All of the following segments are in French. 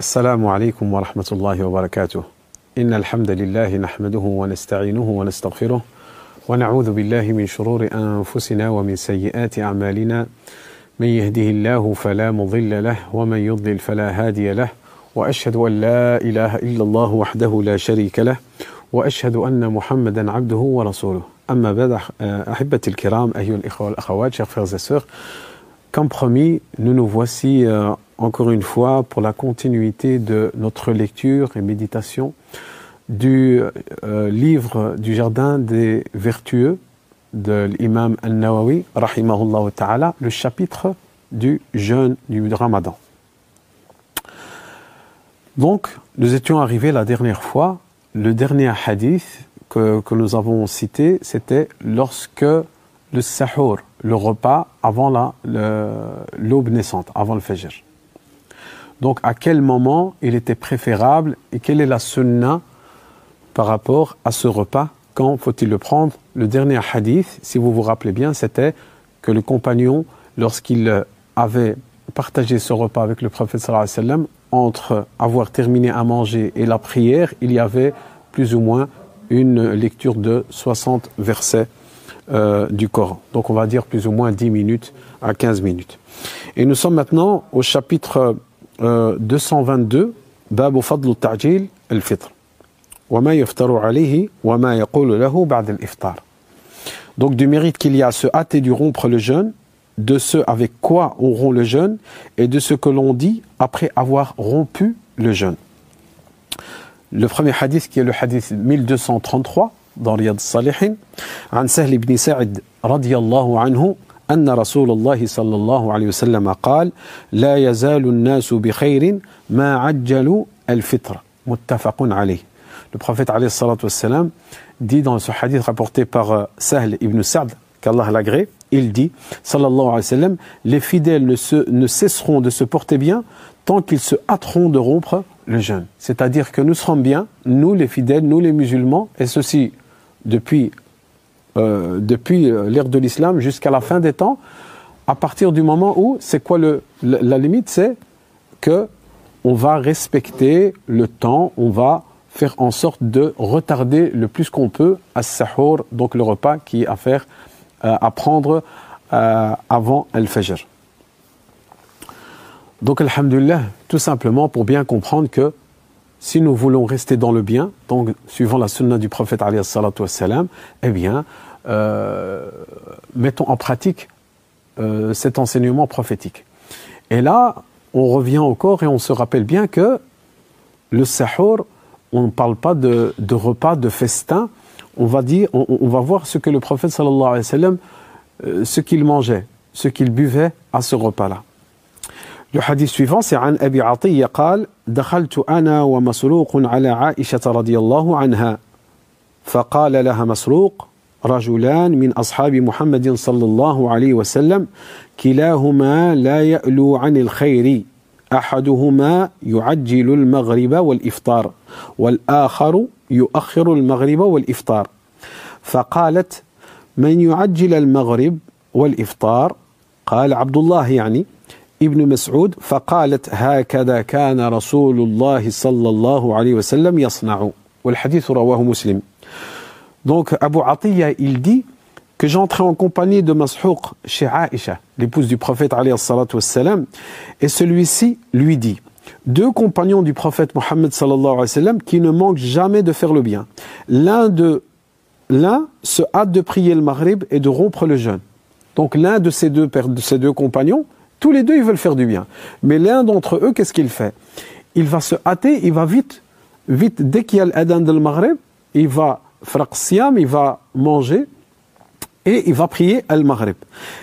السلام عليكم ورحمة الله وبركاته. إن الحمد لله نحمده ونستعينه ونستغفره ونعوذ بالله من شرور أنفسنا ومن سيئات أعمالنا. من يهده الله فلا مضل له ومن يضلل فلا هادي له وأشهد أن لا إله إلا الله وحده لا شريك له وأشهد أن محمدا عبده ورسوله. أما بعد أحبتي الكرام أيها الإخوة والأخوات et sœurs comme promis nous nous voici euh, encore une fois pour la continuité de notre lecture et méditation du euh, livre du Jardin des Vertueux de l'imam Al-Nawawi, rahimahullah ta'ala, le chapitre du jeûne du Ramadan. Donc, nous étions arrivés la dernière fois, le dernier hadith que, que nous avons cité, c'était lorsque le sahur, le repas avant l'aube naissante, avant le fajr. Donc, à quel moment il était préférable et quelle est la sunna par rapport à ce repas? Quand faut-il le prendre? Le dernier hadith, si vous vous rappelez bien, c'était que le compagnon, lorsqu'il avait partagé ce repas avec le prophète entre avoir terminé à manger et la prière, il y avait plus ou moins une lecture de 60 versets euh, du Coran. Donc on va dire plus ou moins 10 minutes à 15 minutes. Et nous sommes maintenant au chapitre euh, 222, Babu Ta'jil al-Fitr. Donc du mérite qu'il y a à se hâter du rompre le jeûne, de ce avec quoi on rompt le jeûne et de ce que l'on dit après avoir rompu le jeûne. Le premier hadith qui est le hadith 1233, dans Riyad Salihin, عن سهل بن سعد رضي الله عنه أن رسول الله صلى الله عليه وسلم قال لا يزال الناس بخير ما عجلوا الفطر متفق عليه Le prophète alayhi wassalam, dit dans ce hadith rapporté par Sahl ibn Sa'd, qu'Allah l'agrée, il dit, sallallahu alayhi wa sallam, les fidèles ne, se, ne cesseront de se porter bien tant qu'ils se hâteront de rompre le jeûne. C'est-à-dire que nous serons bien, nous les fidèles, nous les musulmans, et ceci depuis, euh, depuis l'ère de l'islam jusqu'à la fin des temps, à partir du moment où, c'est quoi le, la, limite C'est que on va respecter le temps, on va faire en sorte de retarder le plus qu'on peut à sahur, donc le repas qui est à faire, euh, à prendre euh, avant al-fajr. Donc, alhamdulillah, tout simplement pour bien comprendre que si nous voulons rester dans le bien, donc suivant la sunna du prophète wassalam, eh bien, euh, mettons en pratique euh, cet enseignement prophétique. Et là, on revient encore et on se rappelle bien que le sahur, on ne parle pas de, repas, de festin, on va dire, on, on, va voir ce que le prophète sallallahu alayhi wa sallam, euh, ce qu'il mangeait, ce qu'il buvait à ce repas-là. Hadith suivant, c'est عن أبي عطية قال دخلت أنا ومسروق على عائشة رضي الله عنها فقال لها مسروق رجلان من أصحاب محمد صلى الله عليه وسلم كلاهما لا يألو عن الخير أحدهما يعجل المغرب والإفطار والآخر يؤخر المغرب والإفطار فقالت من يعجل المغرب والإفطار قال عبد الله يعني ابن مسعود فقالت هكذا كان رسول الله صلى الله عليه وسلم يصنع والحديث رواه مسلم Donc Abu Atiyya, il dit que j'entrais en compagnie de Mas'houq chez Aïcha, l'épouse du prophète alayhi salatu wassalam, et celui-ci lui dit deux compagnons du prophète Mohammed sallallahu alayhi wa sallam qui ne manquent jamais de faire le bien. L'un de l'un se hâte de prier le maghrib et de rompre le jeûne. Donc l'un de ces deux de ces deux compagnons, tous les deux ils veulent faire du bien. Mais l'un d'entre eux, qu'est-ce qu'il fait? Il va se hâter, il va vite vite dès qu'il y a l'adhan de maghrib, il va fraqsiyam, il va manger et il va prier al-maghrib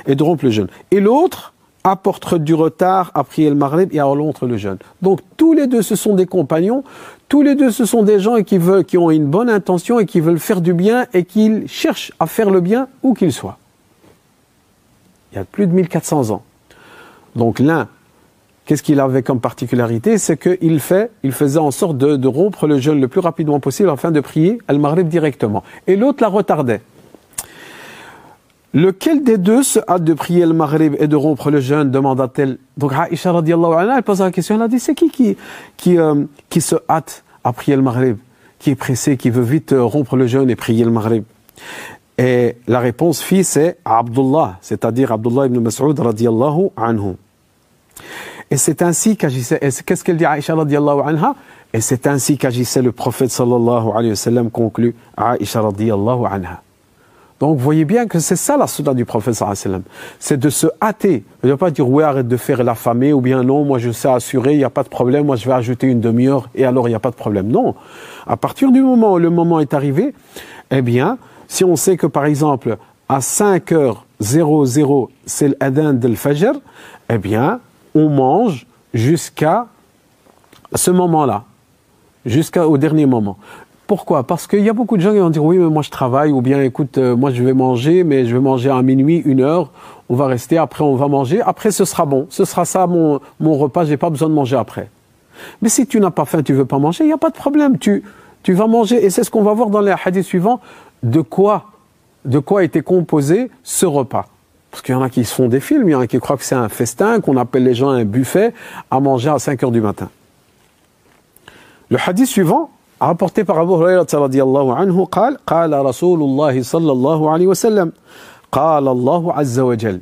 et de rompre le jeûne. Et l'autre apporte du retard à prier le maghrib et à rompre le jeûne. Donc tous les deux ce sont des compagnons, tous les deux ce sont des gens qui veulent qui ont une bonne intention et qui veulent faire du bien et qui cherchent à faire le bien où qu'ils soient. Il y a plus de 1400 ans. Donc l'un Qu'est-ce qu'il avait comme particularité? C'est qu'il il faisait en sorte de, rompre le jeûne le plus rapidement possible afin de prier Al-Maghrib directement. Et l'autre la retardait. Lequel des deux se hâte de prier le maghrib et de rompre le jeûne? demanda-t-elle. Donc Aïcha radiallahu anha, elle pose la question, elle a dit, c'est qui qui, euh, se hâte à prier le maghrib? Qui est pressé, qui veut vite euh, rompre le jeûne et prier le maghrib? Et la réponse fit, c'est Abdullah, c'est-à-dire Abdullah ibn Mas'ud radiallahu anhu. Et c'est ainsi qu'agissait, qu'est-ce qu'elle dit Aïcha radiallahu anha? Et c'est ainsi qu'agissait le prophète sallallahu alayhi wa sallam conclut Aïcha radiallahu anha. Donc vous voyez bien que c'est ça la sunna du prophète sallam. C'est de se hâter. Il ne pas dire oui arrête de faire l'affamé ou bien non moi je sais assurer, il n'y a pas de problème, moi je vais ajouter une demi-heure et alors il n'y a pas de problème. Non. À partir du moment où le moment est arrivé, eh bien, si on sait que par exemple à 5h00 c'est l'adhan de fajr, eh bien on mange jusqu'à ce moment-là, jusqu'au dernier moment. Pourquoi? Parce qu'il y a beaucoup de gens qui vont dire oui, mais moi je travaille, ou bien écoute, euh, moi je vais manger, mais je vais manger à minuit, une heure, on va rester, après on va manger, après ce sera bon, ce sera ça mon, mon repas, j'ai pas besoin de manger après. Mais si tu n'as pas faim, tu veux pas manger, il n'y a pas de problème, tu, tu vas manger, et c'est ce qu'on va voir dans les hadiths suivants, de quoi, de quoi était composé ce repas. Parce qu'il y en a qui se font des films, il y en a qui croient que c'est un festin, qu'on appelle les gens un buffet, à manger à 5 heures du matin. Le hadith suivant, rapporté par Abu Hurairah radiallahu anhu قال قال رسول الله صلى الله عليه وسلم قال الله عز وجل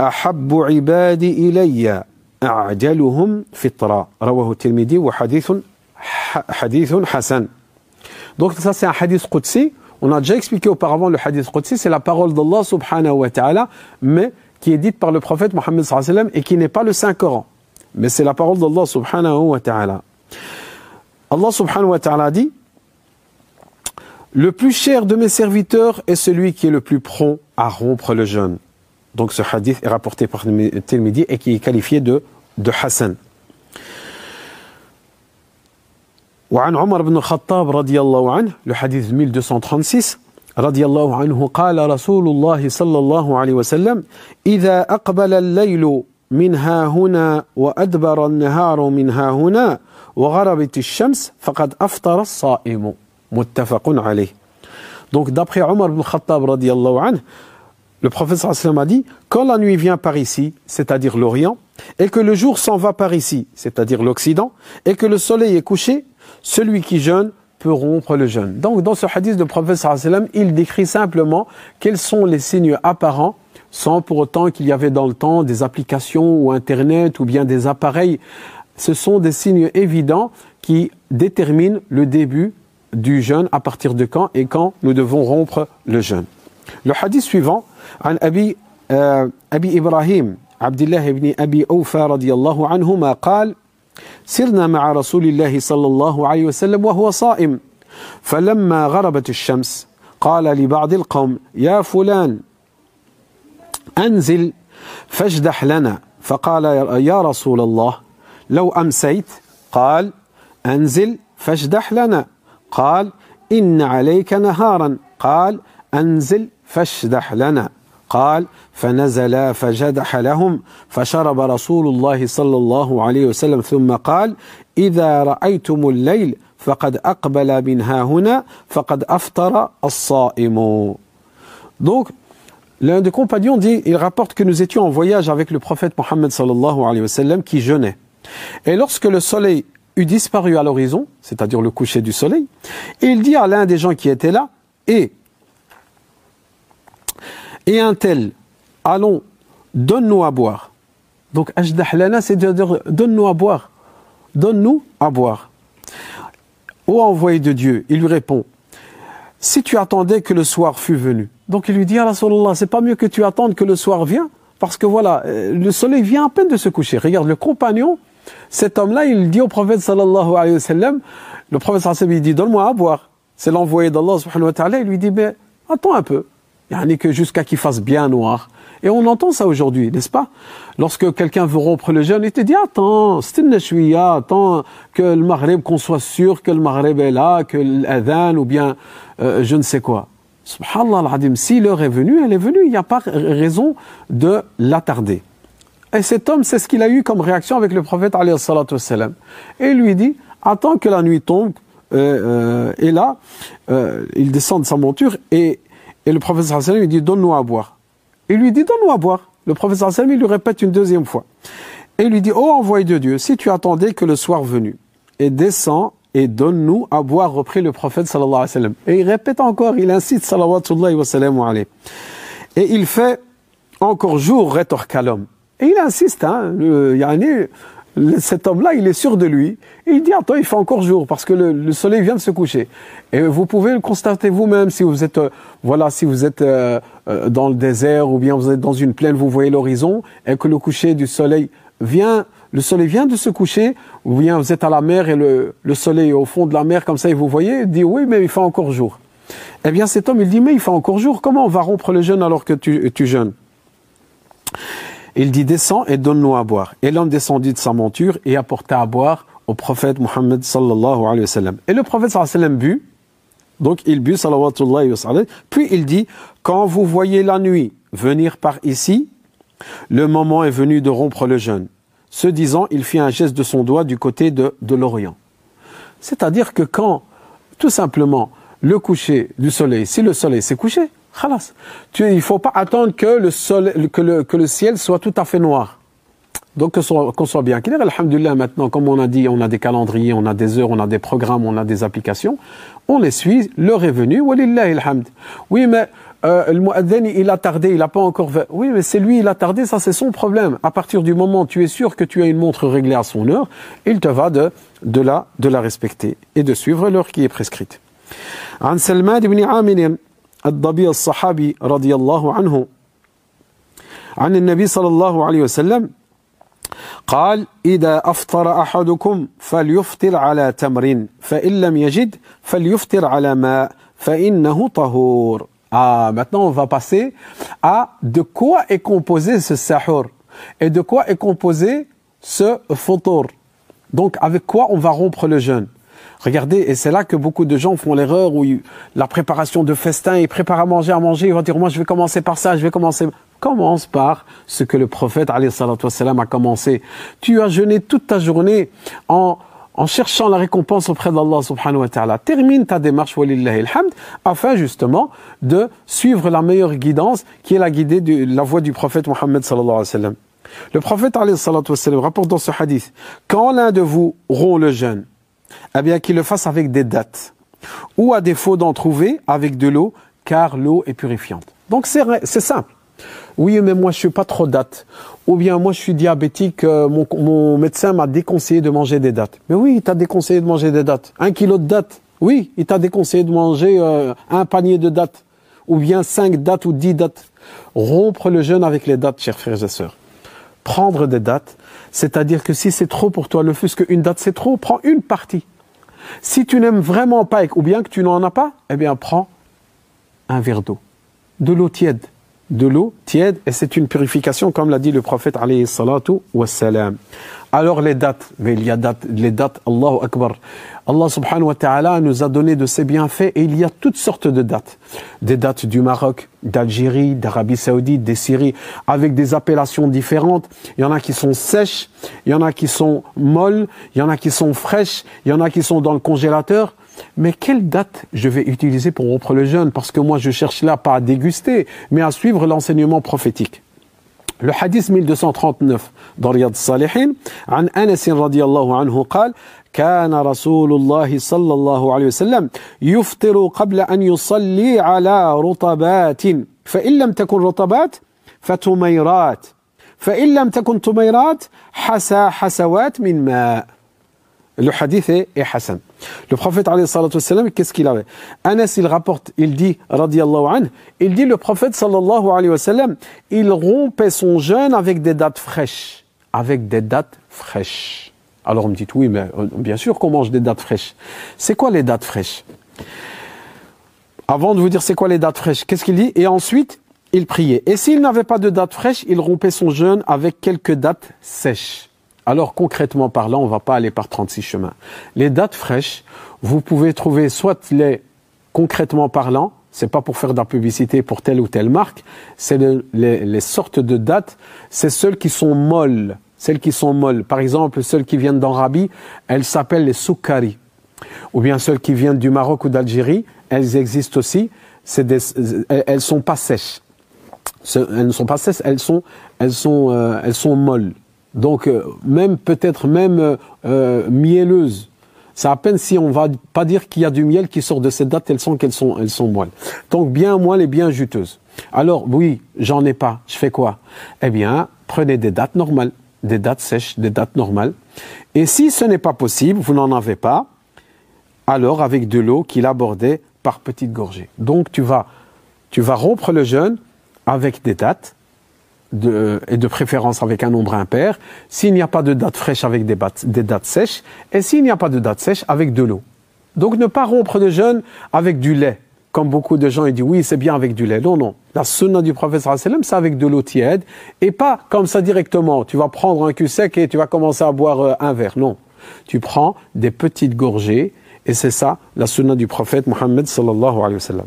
أحب عبادي إلي أعجلهم فطرا رواه الترمذي وحديث حديث حسن Donc ça c'est un hadith qudsi. on a déjà expliqué auparavant le hadith qudsi, c'est la parole d'Allah subhanahu wa ta'ala, mais qui est dite par le prophète Mohammed et qui n'est pas le Saint-Coran. Mais c'est la parole d'Allah subhanahu wa ta'ala. Allah subhanahu wa ta'ala dit Le plus cher de mes serviteurs est celui qui est le plus prompt à rompre le jeûne. Donc ce hadith est rapporté par Tirmidhi et qui est qualifié de, de Hassan. وعن عمر بن الخطاب رضي الله عنه le hadith 1236 رضي الله عنه قال رسول الله صلى الله عليه وسلم إذا أقبل الليل من ها هنا وأدبر النهار من ها هنا وغربت الشمس فقد أفطر الصائم متفق عليه Donc d'après Omar ibn Khattab radiallahu anhu, le prophète sallam a dit quand la nuit vient par ici, c'est-à-dire l'Orient, et que le jour s'en va par ici, c'est-à-dire l'Occident, et que le soleil est couché, celui qui jeûne peut rompre le jeûne. Donc dans ce hadith, le prophète sallam, il décrit simplement quels sont les signes apparents sans pour autant qu'il y avait dans le temps des applications ou Internet ou bien des appareils ce sont des signes évidents qui déterminent le début du jeûne, à partir de quand et quand nous devons rompre le jeûne. Le hadith suivant, عن أبي, أبي إبراهيم عبد الله بن أبي أوفى رضي الله عنهما قال سرنا مع رسول الله صلى الله عليه وسلم وهو صائم. فلما غربت الشمس قال لبعض القوم يا فلان أنزل فاجدح لنا. فقال يا رسول الله لو أمسيت قال أنزل فاشدح لنا. قال إن عليك نهارا. قال أنزل فاشدح لنا. قال فنزل فجدح لهم فشرب رسول الله صلى الله عليه وسلم ثم قال إذا رأيتم الليل فقد أقبل منها هنا فقد أفطر الصائم Donc, l'un des compagnons dit, il rapporte que nous étions en voyage avec le prophète Mohammed sallallahu alayhi wa sallam qui jeûnait. Et lorsque le soleil eut disparu à l'horizon, c'est-à-dire le coucher du soleil, il dit à l'un des gens qui étaient là, et, et un tel, allons, donne-nous à boire. Donc, ajdah c'est dire, donne-nous à boire. Donne-nous à boire. Ô envoyé de Dieu, il lui répond, si tu attendais que le soir fût venu. Donc il lui dit, ah Rasulallah, c'est pas mieux que tu attendes que le soir vienne, parce que voilà, euh, le soleil vient à peine de se coucher. Regarde, le compagnon, cet homme-là, il dit au prophète sallallahu alayhi wa le prophète sallallahu alayhi wa dit, donne-moi à boire. C'est l'envoyé d'Allah subhanahu il lui dit, mais attends un peu. Il y a que jusqu'à qu'il fasse bien noir. Et on entend ça aujourd'hui, n'est-ce pas? Lorsque quelqu'un veut rompre le jeûne, il te dit attends, attends que le Maghreb, qu'on soit sûr que le Maghreb est là, que l'adhan ou bien euh, je ne sais quoi. Subhanallah al si l'heure est venue, elle est venue, il n'y a pas raison de l'attarder. Et cet homme, c'est ce qu'il a eu comme réaction avec le prophète salam. Et il lui dit, attends que la nuit tombe, euh, euh, et là, il descend de sa monture et, Et le professeur sallam lui dit Donne-nous à boire. Il lui dit Donne-nous à boire. Le professeur sallam lui répète une deuxième fois. Et il lui dit Oh envoyé de Dieu, si tu attendais que le soir venu, et descends et donne-nous à boire, reprit le prophète sallallahu alayhi wa sallam. Et il répète encore, il incite sallallahu wa sallam. Et il fait encore jour, rétorqua l'homme. Et il insiste, hein, le, cet homme-là, il est sûr de lui. Il dit, attends, il fait encore jour parce que le, soleil vient de se coucher. Et vous pouvez le constater vous-même si vous êtes, euh, voilà, si vous êtes euh, euh, dans le désert ou bien vous êtes dans une plaine, vous voyez l'horizon et que le coucher du soleil vient, le soleil vient de se coucher, ou bien vous êtes à la mer et le, le soleil est au fond de la mer comme ça et vous voyez, il dit oui, mais il fait encore jour. Eh bien, cet homme, il dit, mais il fait encore jour. Comment on va rompre le jeûne alors que tu, tu jeûnes? Il dit descends et donne-nous à boire. Et l'homme descendit de sa monture et apporta à boire au prophète Mohammed sallallahu alayhi wa sallam. Et le prophète sallallahu alayhi wa sallam but, donc il but sallallahu alayhi wa puis il dit, quand vous voyez la nuit venir par ici, le moment est venu de rompre le jeûne. Ce disant, il fit un geste de son doigt du côté de, de l'Orient. C'est-à-dire que quand, tout simplement, le coucher du soleil, si le soleil s'est couché, tu, il ne faut pas attendre que le, soleil, que, le, que le ciel soit tout à fait noir. Donc qu'on soit, soit, bien clair, alhamdulillah maintenant, comme on a dit, on a des calendriers, on a des heures, on a des programmes, on a des applications, on les suit, l'heure est venue, walillahi alhamd. Oui, mais euh, le muaddin, il a tardé, il n'a pas encore fait. Oui, mais c'est lui, il a tardé, ça c'est son problème. À partir du moment où tu es sûr que tu as une montre réglée à son heure, il te va de, de, la, de la respecter et de suivre l'heure qui est prescrite. عن سلمان بن عامر الضبي الصحابي رضي الله عنه عن النبي صلى الله عليه وسلم قال إذا أفطر أحدكم فليفطر على تمر فإن لم يجد فليفطر على ماء فإنه طهور Ah, maintenant on va passer à de quoi est composé ce sahur et de quoi est composé ce futur. Donc avec quoi on va rompre le jeûne Regardez, et c'est là que beaucoup de gens font l'erreur où la préparation de festin, ils préparent à manger, à manger, ils vont dire, moi je vais commencer par ça, je vais commencer. Commence par ce que le prophète a commencé. Tu as jeûné toute ta journée en, en cherchant la récompense auprès d'Allah subhanahu wa ta'ala. Termine ta démarche, walillahi alhamd, afin justement de suivre la meilleure guidance qui est la guidée de la voie du prophète Mohammed sallallahu alayhi wa sallam. Le prophète alayhi wa sallam rapporte dans ce hadith, quand l'un de vous rompt le jeûne, eh bien qu'il le fasse avec des dates. Ou à défaut d'en trouver, avec de l'eau, car l'eau est purifiante. Donc c'est simple. Oui, mais moi je suis pas trop date. Ou bien moi je suis diabétique, euh, mon, médecin m'a déconseillé de manger des dates. Mais oui, il t'a déconseillé de manger des dates. Un kilo de dates. Oui, il t'a déconseillé de manger euh, un panier de dates. Ou bien cinq dates ou dix dates. Rompre le jeûne avec les dates, chers frères et sœurs. Prendre des dates, c'est-à-dire que si c'est trop pour toi, le fût qu'une date c'est trop, prends une partie. Si tu n'aimes vraiment pas, ou bien que tu n'en as pas, eh bien prends un verre d'eau, de l'eau tiède, de l'eau tiède, et c'est une purification, comme l'a dit le prophète alayhi salatu wassalam. Alors les dates, mais il y a dates, les dates, Allahu Akbar. Allah subhanahu wa ta'ala nous a donné de ses bienfaits et il y a toutes sortes de dates. Des dates du Maroc, d'Algérie, d'Arabie Saoudite, des Syries, avec des appellations différentes. Il y en a qui sont sèches, il y en a qui sont molles, il y en a qui sont fraîches, il y en a qui sont dans le congélateur Mais quelle date je vais utiliser pour rompre le jeûne Parce que moi, je cherche là pas à déguster, mais à suivre l'enseignement prophétique. Le hadith 1239 dans Riyad Salihin, عن أنس رضي الله عنه قال كان رسول الله صلى الله عليه وسلم يفطر قبل أن يصلي على رطبات فإن لم تكن رطبات فتميرات فإن لم تكن تميرات حسى حسوات من ماء le hadith est, est Hassan. Le prophète, qu'est-ce qu'il avait? Anas, il rapporte, il dit, radiallahu il dit, le prophète, sallallahu alayhi wa sallam, il rompait son jeûne avec des dates fraîches. Avec des dates fraîches. Alors on me dit, oui, mais euh, bien sûr qu'on mange des dates fraîches. C'est quoi les dates fraîches? Avant de vous dire c'est quoi les dates fraîches, qu'est-ce qu'il dit? Et ensuite, il priait. Et s'il n'avait pas de dates fraîches, il rompait son jeûne avec quelques dates sèches. Alors concrètement parlant, on ne va pas aller par 36 chemins. Les dates fraîches, vous pouvez trouver soit les concrètement parlant, c'est pas pour faire de la publicité pour telle ou telle marque, c'est les, sortes de dates, c'est celles qui sont molles, celles qui sont molles. Par exemple, celles qui viennent d'Arabie, elles s'appellent les soukari. Ou bien celles qui viennent du Maroc ou d'Algérie, elles existent aussi, elles sont pas sèches. Elles ne sont pas sèches, elles sont, elles sont, euh, elles sont molles. Donc euh, même peut-être même euh, mielleuses. C'est à peine si on va pas dire qu'il y a du miel qui sort de cette date, elles sont qu'elles sont, elles sont molles. Donc bien moelles et bien juteuses. Alors oui, j'en ai pas. Je fais quoi? Eh bien, prenez des dates normales, des dates sèches, des dates normales. Et si ce n'est pas possible, vous n'en avez pas, alors avec de l'eau qu'il abordait par petites gorgées. Donc tu vas, tu vas rompre le jeûne avec des dates, de, et de préférence avec un nombre impair, s'il n'y a pas de date fraîche avec des, dates sèches, et s'il n'y a pas de date sèche avec de l'eau. Donc ne pas rompre le jeûne avec du lait. Comme beaucoup de gens ils disent oui c'est bien avec du lait. Non, non. La sunna du prophète c'est avec de l'eau tiède et pas comme ça directement. Tu vas prendre un cul sec et tu vas commencer à boire euh, un verre. Non. Tu prends des petites gorgées et c'est ça la sunna du prophète Mohammed sallallahu alayhi wa sallam.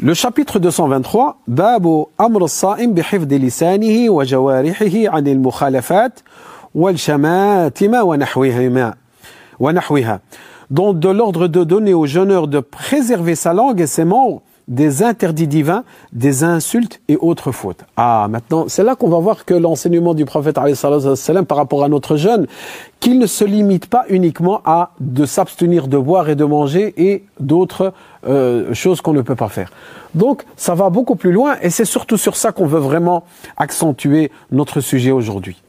Le chapitre 223, Babu Amr saim bihifd lisanihi wa jawarihihi an al-mukhalafat wal shamatima. Wa nahwiha. Donc de l'ordre de donner au jeûneur de préserver sa langue et ses membres des interdits divins, des insultes et autres fautes. Ah, maintenant, c'est là qu'on va voir que l'enseignement du prophète par rapport à notre jeûne, qu'il ne se limite pas uniquement à de s'abstenir de boire et de manger et d'autres euh, choses qu'on ne peut pas faire. Donc, ça va beaucoup plus loin et c'est surtout sur ça qu'on veut vraiment accentuer notre sujet aujourd'hui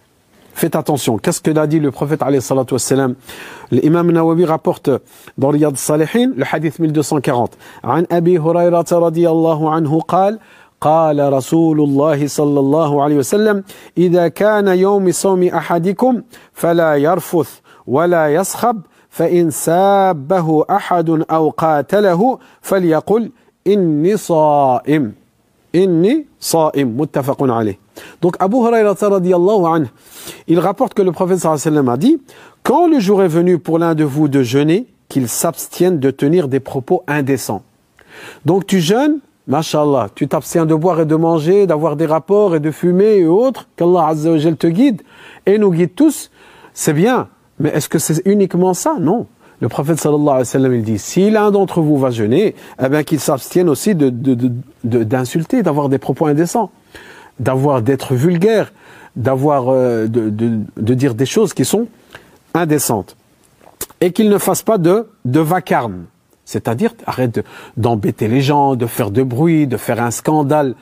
Faites attention. Qu'est-ce que l'a dit le prophète alayhi salatu wassalam L'imam Nawawi rapporte dans Riyad Salihin le hadith 1240. عن أبي هريرة رضي الله عنه قال قال رسول الله صلى الله عليه وسلم إذا كان يوم صوم أحدكم فلا يرفث ولا يصخب فإن سابه أحد أو قاتله فليقل إني صائم إني صائم متفق عليه donc Abu Hurairah il rapporte que le prophète sallallahu a dit Quand le jour est venu pour l'un de vous de jeûner, qu'il s'abstienne de tenir des propos indécents. Donc tu jeûnes, mashallah, tu t'abstiens de boire et de manger, d'avoir des rapports et de fumer et autres, qu'Allah Azza wa te guide et nous guide tous, c'est bien. Mais est-ce que c'est uniquement ça? Non. Le prophète sallallahu alayhi wa sallam, il dit, si l'un d'entre vous va jeûner, eh bien qu'il s'abstienne aussi d'insulter, de, d'avoir des propos indécents d'avoir d'être vulgaire, d'avoir euh, de, de, de, dire des choses qui sont indécentes. Et qu'il ne fasse pas de, de vacarme. C'est-à-dire, arrête d'embêter les gens, de faire de bruit, de faire un scandale.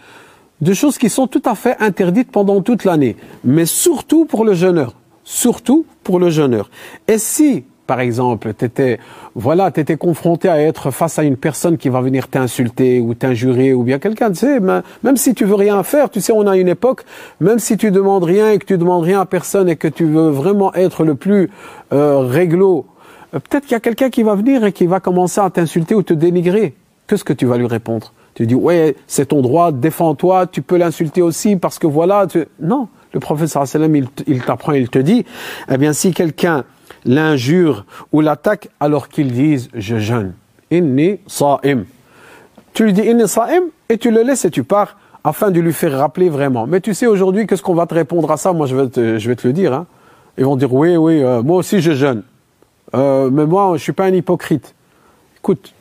De choses qui sont tout à fait interdites pendant toute l'année. Mais surtout pour le jeûneur. Surtout pour le jeûneur. Et si par exemple, tu étais, voilà, étais confronté à être face à une personne qui va venir t'insulter ou t'injurer ou bien quelqu'un, tu sais, même si tu veux rien faire, tu sais, on a une époque, même si tu demandes rien et que tu demandes rien à personne et que tu veux vraiment être le plus euh, réglo, euh, peut-être qu'il y a quelqu'un qui va venir et qui va commencer à t'insulter ou te dénigrer. Qu'est-ce que tu vas lui répondre? Tu dis, ouais, c'est ton droit, défends-toi, tu peux l'insulter aussi parce que voilà, tu... non. Le prophète sallam, il t'apprend, il te dit, eh bien, si quelqu'un l'injure ou l'attaque alors qu'ils disent je jeûne. Inni sa'im. Tu lui dis inni sa'im et tu le laisses et tu pars afin de lui faire rappeler vraiment. Mais tu sais aujourd'hui qu'est-ce qu'on va te répondre à ça? Moi je vais te, je vais te le dire. Hein. Ils vont dire oui, oui, euh, moi aussi je jeûne. Euh, mais moi je suis pas un hypocrite. Écoute,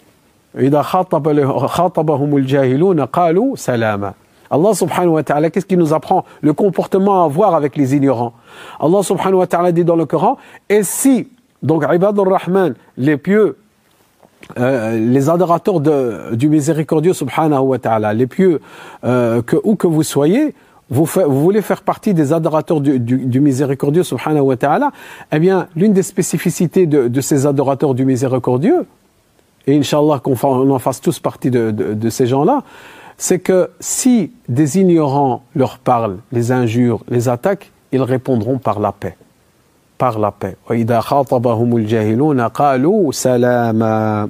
Allah subhanahu wa ta'ala, qu'est-ce qu'il nous apprend Le comportement à avoir avec les ignorants. Allah subhanahu wa ta'ala dit dans le Coran, et si, donc ibad rahman les pieux, euh, les adorateurs de, du miséricordieux subhanahu wa ta'ala, les pieux, euh, que, où que vous soyez, vous, voulez faire partie des adorateurs du, miséricordieux subhanahu wa ta'ala, eh bien, l'une des spécificités de, de, ces adorateurs du miséricordieux, et Inch'Allah qu'on en fasse tous partie de, de, de ces gens-là, c'est que si des ignorants leur parlent, les injurent, les attaquent, ils répondront par la paix. Par la paix. وإذا خاطبهم الجاهلون قالوا سلاما.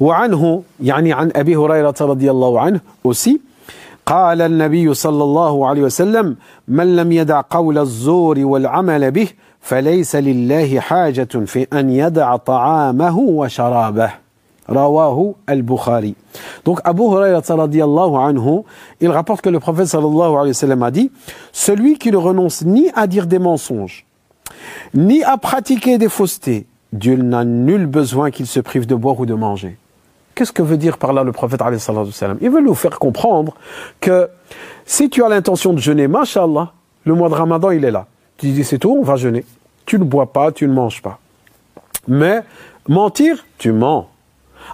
وعنه يعني عن أبي هريرة رضي الله عنه aussi قال النبي صلى الله عليه وسلم من لم يدع قول الزور والعمل به فليس لله حاجة في أن يدع طعامه وشرابه Rawahu al-Bukhari. Donc Abu Hurairah anhu, il rapporte que le prophète sallallahu alayhi wa sallam a dit Celui qui ne renonce ni à dire des mensonges, ni à pratiquer des faussetés, Dieu n'a nul besoin qu'il se prive de boire ou de manger. Qu'est-ce que veut dire par là le prophète Il veut nous faire comprendre que si tu as l'intention de jeûner, mashallah, le mois de Ramadan, il est là. Tu dis, c'est tout, on va jeûner. Tu ne bois pas, tu ne manges pas. Mais mentir, tu mens.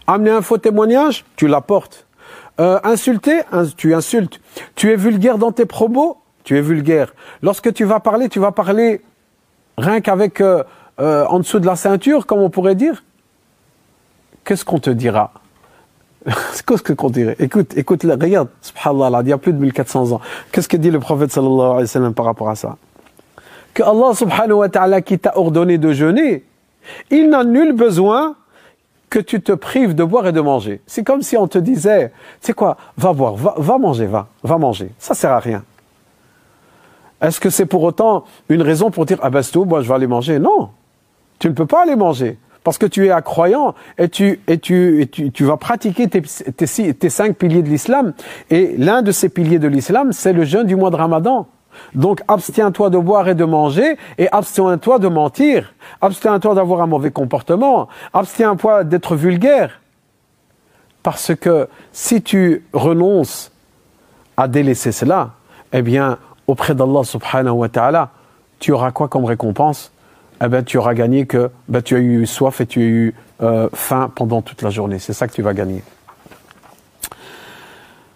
Amener un faux témoignage, tu l'apportes. Euh, insulter, tu insultes. Tu es vulgaire dans tes propos, tu es vulgaire. Lorsque tu vas parler, tu vas parler rien qu'avec euh, euh, en dessous de la ceinture, comme on pourrait dire. Qu'est-ce qu'on te dira? Qu'est-ce qu'on dirait? Écoute, écoute, regarde, subhanallah, il y a plus de 1400 ans. Qu'est-ce que dit le prophète sallallahu alayhi wa sallam par rapport à ça? Que Allah subhanahu wa ta'ala qui t'a ordonné de jeûner, il n'a nul besoin que tu te prives de boire et de manger. C'est comme si on te disait, c'est quoi, va boire, va, manger, va, va manger. Ça sert à rien. Est-ce que c'est pour autant une raison pour dire, ah ben c'est tout, moi je vais aller manger? Non. Tu ne peux pas aller manger. Parce que tu es croyant et tu, et tu, et tu, tu vas pratiquer tes, tes cinq piliers de l'islam. Et l'un de ces piliers de l'islam, c'est le jeûne du mois de Ramadan. Donc abstiens-toi de boire et de manger et abstiens-toi de mentir. Abstiens-toi d'avoir un mauvais comportement. Abstiens-toi d'être vulgaire. Parce que si tu renonces à délaisser cela, eh bien, auprès d'Allah subhanahu wa ta'ala, tu auras quoi comme récompense? Eh bien, tu auras gagné que ben, tu as eu soif et tu as eu euh, faim pendant toute la journée. C'est ça que tu vas gagner.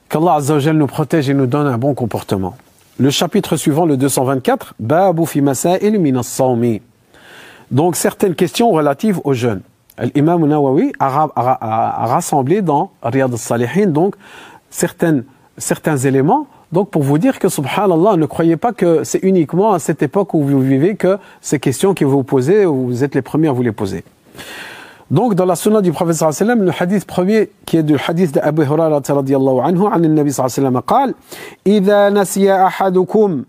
Qu'Allah nous protège et nous donne un bon comportement. Le chapitre suivant, le 224, Babu fi masail min Donc certaines questions relatives au jeûne. L'imam Nawawi a, rassemblé dans Riyad al-Salihin donc certaines, certains éléments donc pour vous dire que subhanallah, ne croyez pas que c'est uniquement à cette époque où vous vivez que ces questions que vous posez, vous êtes les premiers à vous les poser. Donc, dans la sunna du prophète sallallahu alayhi wa sallam, le hadith premier, qui est du hadith d'Abu Hurairah radiallahu anhu, عن النبي صلى الله عليه وسلم قال إذا نسي أحدكم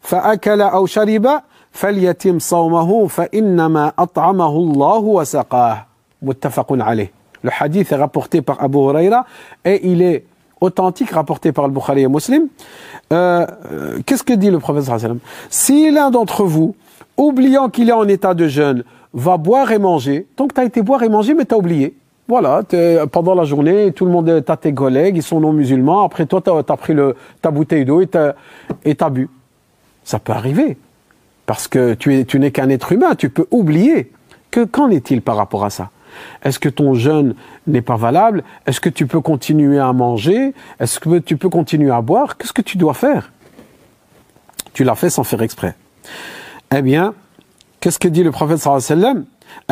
فأكل أو شرب فليتم صومه فإنما أطعمه الله وسقاه متفق عليه Le hadith est rapporté par Abu Huraira et il est authentique rapporté par le Bukhari et Muslim. Euh, euh, Qu'est-ce que dit le prophète sallallahu alayhi wa sallam Si l'un d'entre vous, oubliant qu'il est en état de jeûne, va boire et manger. Donc tu as été boire et manger, mais tu as oublié. Voilà, pendant la journée, tout le monde, tu tes collègues, ils sont non musulmans. Après toi, tu as, pris le, ta bouteille d'eau et tu as, bu. Ça peut arriver. Parce que tu, es, tu n'es qu'un être humain, tu peux oublier. Que Qu'en est-il par rapport à ça? Est-ce que ton jeûne n'est pas valable? Est-ce que tu peux continuer à manger? Est-ce que tu peux continuer à boire? Qu'est-ce que tu dois faire? Tu l'as fait sans faire exprès. Eh bien, Qu'est-ce que dit le prophète sallallahu alayhi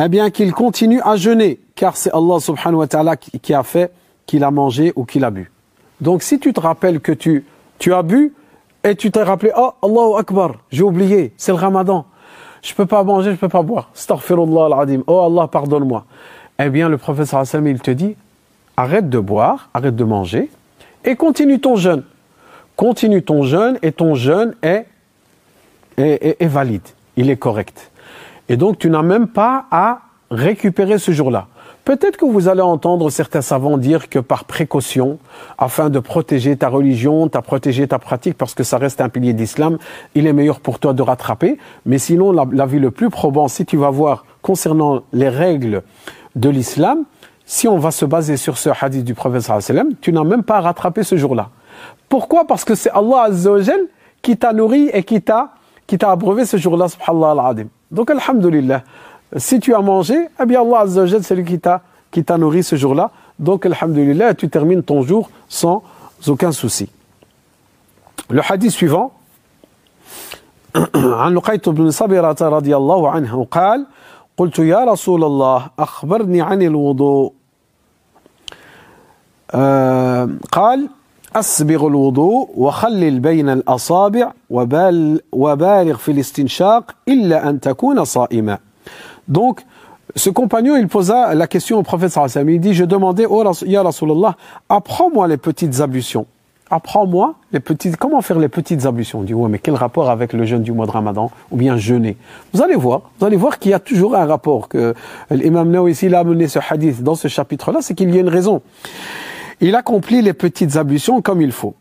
Eh bien qu'il continue à jeûner, car c'est Allah subhanahu wa ta'ala qui a fait qu'il a mangé ou qu'il a bu. Donc si tu te rappelles que tu, as bu et tu t'es rappelé, oh Allahu Akbar, j'ai oublié, c'est le ramadan, je peux pas manger, je peux pas boire, astaghfirullah al-adim, oh Allah pardonne-moi. Eh bien le prophète sallallahu il te dit, arrête de boire, arrête de manger et continue ton jeûne. Continue ton jeûne et ton jeûne est valide, il est correct. Et donc tu n'as même pas à récupérer ce jour-là. Peut-être que vous allez entendre certains savants dire que par précaution, afin de protéger ta religion, ta protéger ta pratique, parce que ça reste un pilier d'islam, il est meilleur pour toi de rattraper. Mais sinon, la, vie le plus probant, si tu vas voir concernant les règles de l'islam, si on va se baser sur ce hadith du prophète tu n'as même pas à rattraper ce jour-là. Pourquoi? Parce que c'est Allah qui t'a nourri et qui t'a qui t'a abreuvé ce jour-là, subhanallah al-adim. Donc, alhamdulillah, si tu as mangé, eh bien Allah Azza c'est lui qui t'a, qui t'a nourri ce jour-là. Donc, alhamdulillah, tu termines ton jour sans aucun souci. Le hadith suivant, عن لقيت بن صبرة رضي الله عنه قال قلت يا رسول الله أخبرني عن الوضوء قال أسبغ الوضوء وخلل بين الأصابع وبال وبالغ في الاستنشاق إلا أن تكون صائما. Donc, ce compagnon, il posa la question au prophète sallallahu alayhi wa sallam. Il dit, je demandais, oh Ya Rasulallah, apprends-moi les petites ablutions. Apprends-moi les petites, comment faire les petites ablutions. On dit, ouais, mais quel rapport avec le jeûne du mois de Ramadan ou bien jeûner Vous allez voir, vous allez voir qu'il y a toujours un rapport. Que l'imam Nawawi, s'il a amené ce hadith dans ce chapitre-là, c'est qu'il y a une raison. Il accomplit les petites ablutions comme il faut.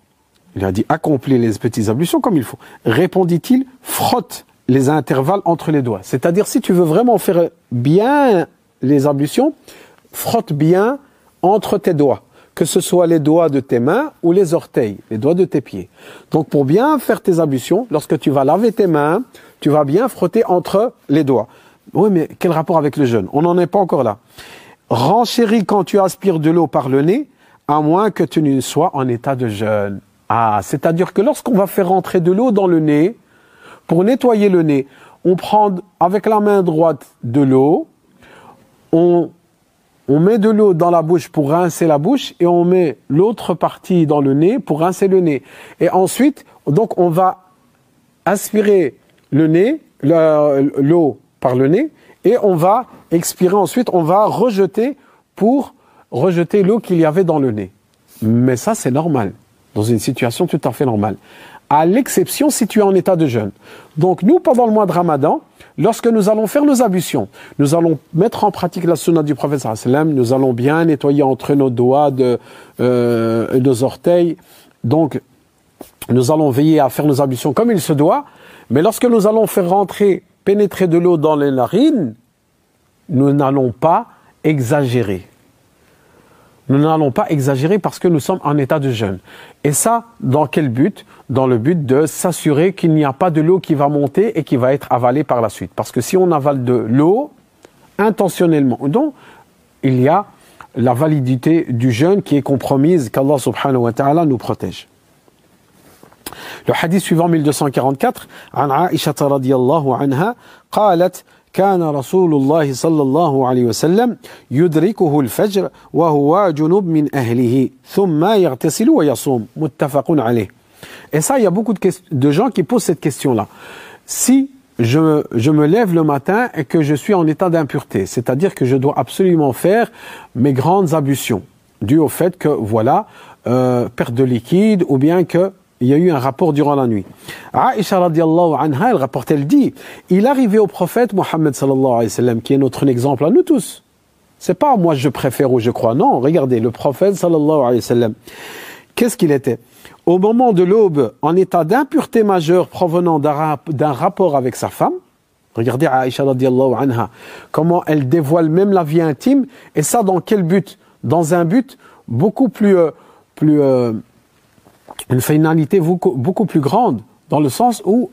Il a dit accomplit les petites ablutions comme il faut. Répondit-il, frotte les intervalles entre les doigts. C'est-à-dire si tu veux vraiment faire bien les ablutions, frotte bien entre tes doigts, que ce soit les doigts de tes mains ou les orteils, les doigts de tes pieds. Donc pour bien faire tes ablutions, lorsque tu vas laver tes mains, tu vas bien frotter entre les doigts. Oui, mais quel rapport avec le jeûne? On n'en est pas encore là. Renchéris quand tu aspires de l'eau par le nez, à moins que tu ne sois en état de jeûne. Ah, c'est-à-dire que lorsqu'on va faire rentrer de l'eau dans le nez, pour nettoyer le nez, on prend avec la main droite de l'eau, on, on met de l'eau dans la bouche pour rincer la bouche et on met l'autre partie dans le nez pour rincer le nez. Et ensuite, donc on va aspirer le nez, l'eau par le nez, et on va expirer ensuite, on va rejeter pour rejeter l'eau qu'il y avait dans le nez. Mais ça, c'est normal, dans une situation tout à fait normale. À l'exception si tu es en état de jeûne. Donc nous, pendant le mois de Ramadan, lorsque nous allons faire nos ablutions, nous allons mettre en pratique la sunna du prophète sallam, nous allons bien nettoyer entre nos doigts de, euh, nos orteils. Donc, nous allons veiller à faire nos ablutions comme il se doit. Mais lorsque nous allons faire rentrer pénétrer de l'eau dans les narines, nous n'allons pas exagérer. Nous n'allons pas exagérer parce que nous sommes en état de jeûne. Et ça, dans quel but Dans le but de s'assurer qu'il n'y a pas de l'eau qui va monter et qui va être avalée par la suite. Parce que si on avale de l'eau, intentionnellement, donc, il y a la validité du jeûne qui est compromise, qu'Allah subhanahu wa ta'ala nous protège. Le hadith suivant 1244 عن عائشة رضي الله عنها قالت كان رسول الله صلى الله عليه وسلم يدركه الفجر وهو جنوب من أهله ثم يغتسل ويصوم متفق عليه Et ça, il y a beaucoup de, de gens qui posent cette question-là. Si je, je, me lève le matin et que je suis en état d'impureté, c'est-à-dire que je dois absolument faire mes grandes ablutions, dû au fait que, voilà, euh, perte de liquide ou bien que il y a eu un rapport durant la nuit. Aisha radiallahu anha, elle rapporte, elle dit, il arrivait au prophète Mohammed sallallahu alayhi wa sallam, qui est notre exemple à nous tous. C'est pas moi je préfère ou je crois, non, regardez, le prophète sallallahu alayhi wa sallam, qu'est-ce qu'il était? Au moment de l'aube, en état d'impureté majeure provenant d'un rapport avec sa femme, regardez Aisha radiallahu anha, comment elle dévoile même la vie intime, et ça dans quel but? Dans un but beaucoup plus... Euh, plus euh, une finalité beaucoup, plus grande, dans le sens où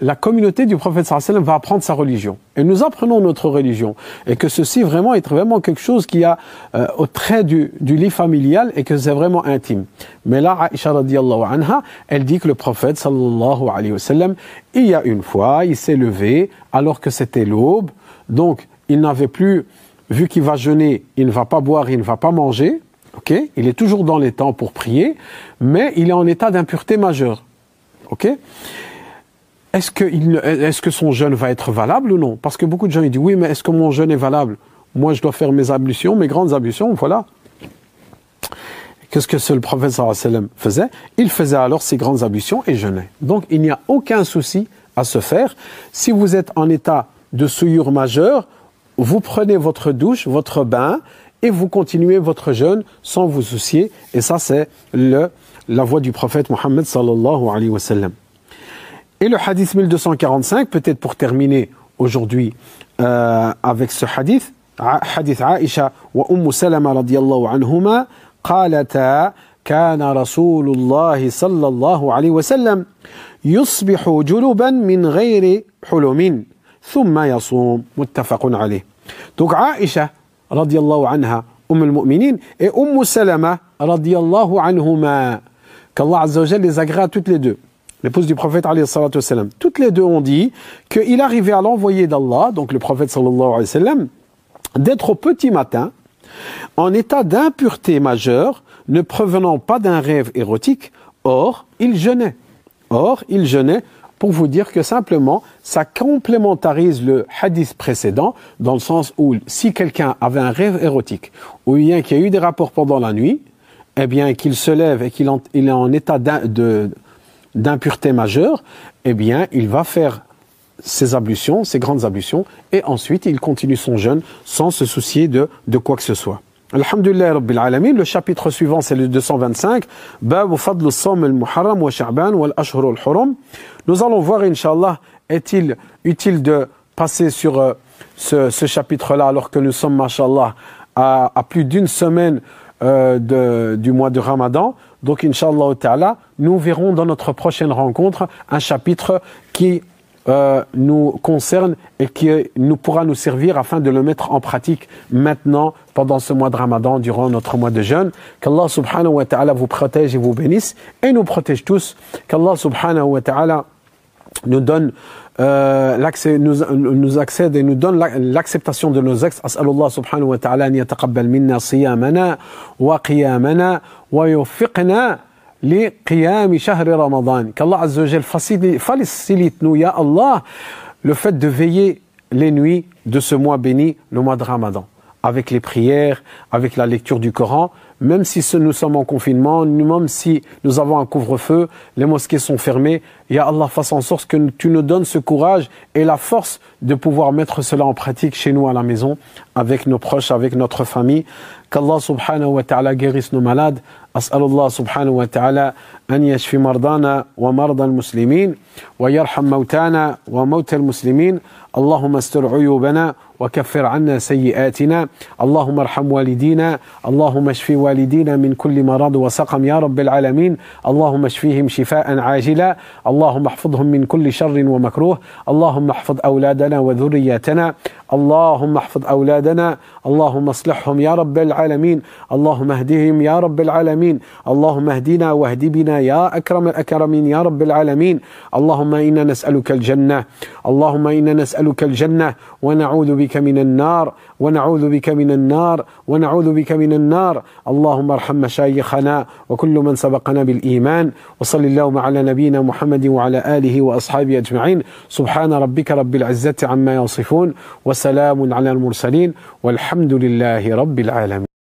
la communauté du prophète sallam va apprendre sa religion. Et nous apprenons notre religion. Et que ceci vraiment est vraiment quelque chose qui a euh, au trait du, du, lit familial et que c'est vraiment intime. Mais là, Aisha radiallahu anha, elle dit que le prophète sallallahu alayhi wa sallam, il y a une fois, il s'est levé alors que c'était l'aube. Donc, il n'avait plus, vu qu'il va jeûner, il ne va pas boire, il ne va pas manger. Ok, il est toujours dans les temps pour prier, mais il est en état d'impureté majeure. Ok? Est-ce que, son jeûne va être valable ou non? Parce que beaucoup de gens ils disent oui, mais est-ce que mon jeûne est valable? Moi, je dois faire mes ablutions, mes grandes ablutions, voilà. Qu'est-ce que le prophète sallam faisait? Il faisait alors ses grandes ablutions et jeûnait. Donc, il n'y a aucun souci à se faire. Si vous êtes en état de souillure majeure, vous prenez votre douche, votre bain, et vous continuez votre jeûne sans vous soucier. Et ça, c'est le, la voix du prophète Mohammed sallallahu alayhi wa sallam. Et le hadith 1245, peut-être pour terminer aujourd'hui euh, avec ce hadith, حديث عائشة وأم سلمة رضي الله عنهما قالتا كان رسول الله صلى الله عليه وسلم يصبح جنبا من غير حلم ثم يصوم متفق عليه Donc Aïcha radiallahu anha, Umm al-Mu'minin, et Umm Salama, radiallahu anhuma, qu'Allah Azza les agrée toutes les deux, l'épouse du prophète alayhi. Toutes les deux ont dit qu'il arrivait à l'envoyer d'Allah, donc le prophète sallallahu alayhi wa sallam, d'être au petit matin, en état d'impureté majeure, ne provenant pas d'un rêve érotique, or, il jeûnait. Or, il jeûnait pour vous dire que simplement, ça complémentarise le hadith précédent, dans le sens où si quelqu'un avait un rêve érotique, ou bien qu'il y a eu des rapports pendant la nuit, eh bien qu'il se lève et qu'il est en état d'impureté majeure, eh bien il va faire ses ablutions, ses grandes ablutions, et ensuite il continue son jeûne sans se soucier de, de quoi que ce soit. Alhamdulillah Rabbil Alamin. Le chapitre suivant, c'est le 225. Bab fadl al-muharram wa sha'ban wal ashhur al-hurum. Nous allons voir, Inch'Allah, est-il utile de passer sur euh, ce, chapitre-là alors que nous sommes, mashallah, à, plus d'une semaine euh, du mois de Ramadan. Donc, Inch'Allah nous verrons dans notre prochaine rencontre un chapitre qui euh, nous concerne et qui nous pourra nous servir afin de le mettre en pratique maintenant pendant ce mois de Ramadan, durant notre mois de jeûne. Qu'Allah subhanahu wa ta'ala vous protège et vous bénisse et nous protège tous. Qu'Allah subhanahu wa ta'ala nous donne euh, l'accès, nous, nous accède et nous donne l'acceptation de nos actes. Allah subhanahu wa ta'ala minna siyamana wa qiyamana wa li shahri Ramadan. Qu'Allah Azzawajal facilite-nous, Ya Allah, le fait de veiller les nuits de ce mois béni, le mois de Ramadan, avec les prières, avec la lecture du Coran, même si nous sommes en confinement, même si nous avons un couvre-feu, les mosquées sont fermées, Ya Allah, fasse en sorte que tu nous donnes ce courage et la force de pouvoir mettre cela en pratique chez nous à la maison, avec nos proches, avec notre famille. Qu'Allah subhanahu wa ta'ala guérisse nos malades. أسأل الله سبحانه وتعالى أن يشفي مرضانا ومرضى المسلمين ويرحم موتانا وموتى المسلمين. اللهم استر عيوبنا وكفر عنا سيئاتنا. اللهم ارحم والدينا. اللهم اشف والدينا من كل مرض وسقم يا رب العالمين. اللهم اشفيهم شفاء عاجلا. اللهم احفظهم من كل شر ومكروه. اللهم احفظ أولادنا وذرياتنا. اللهم احفظ أولادنا. اللهم اصلحهم يا رب العالمين. اللهم اهدهم يا رب العالمين. اللهم اهدنا واهد بنا يا أكرم الأكرمين يا رب العالمين. اللهم إنا نسألك الجنة. اللهم إنا نسألك الجنة. ونعوذ بك من النار. ونعوذ بك من النار. ونعوذ بك من النار. اللهم ارحم مشايخنا وكل من سبقنا بالإيمان. وصل اللهم على نبينا محمد وعلى آله وأصحابه أجمعين. سبحان ربك رب العزة عما يصفون. وسلام على المرسلين. والحمد لله رب العالمين.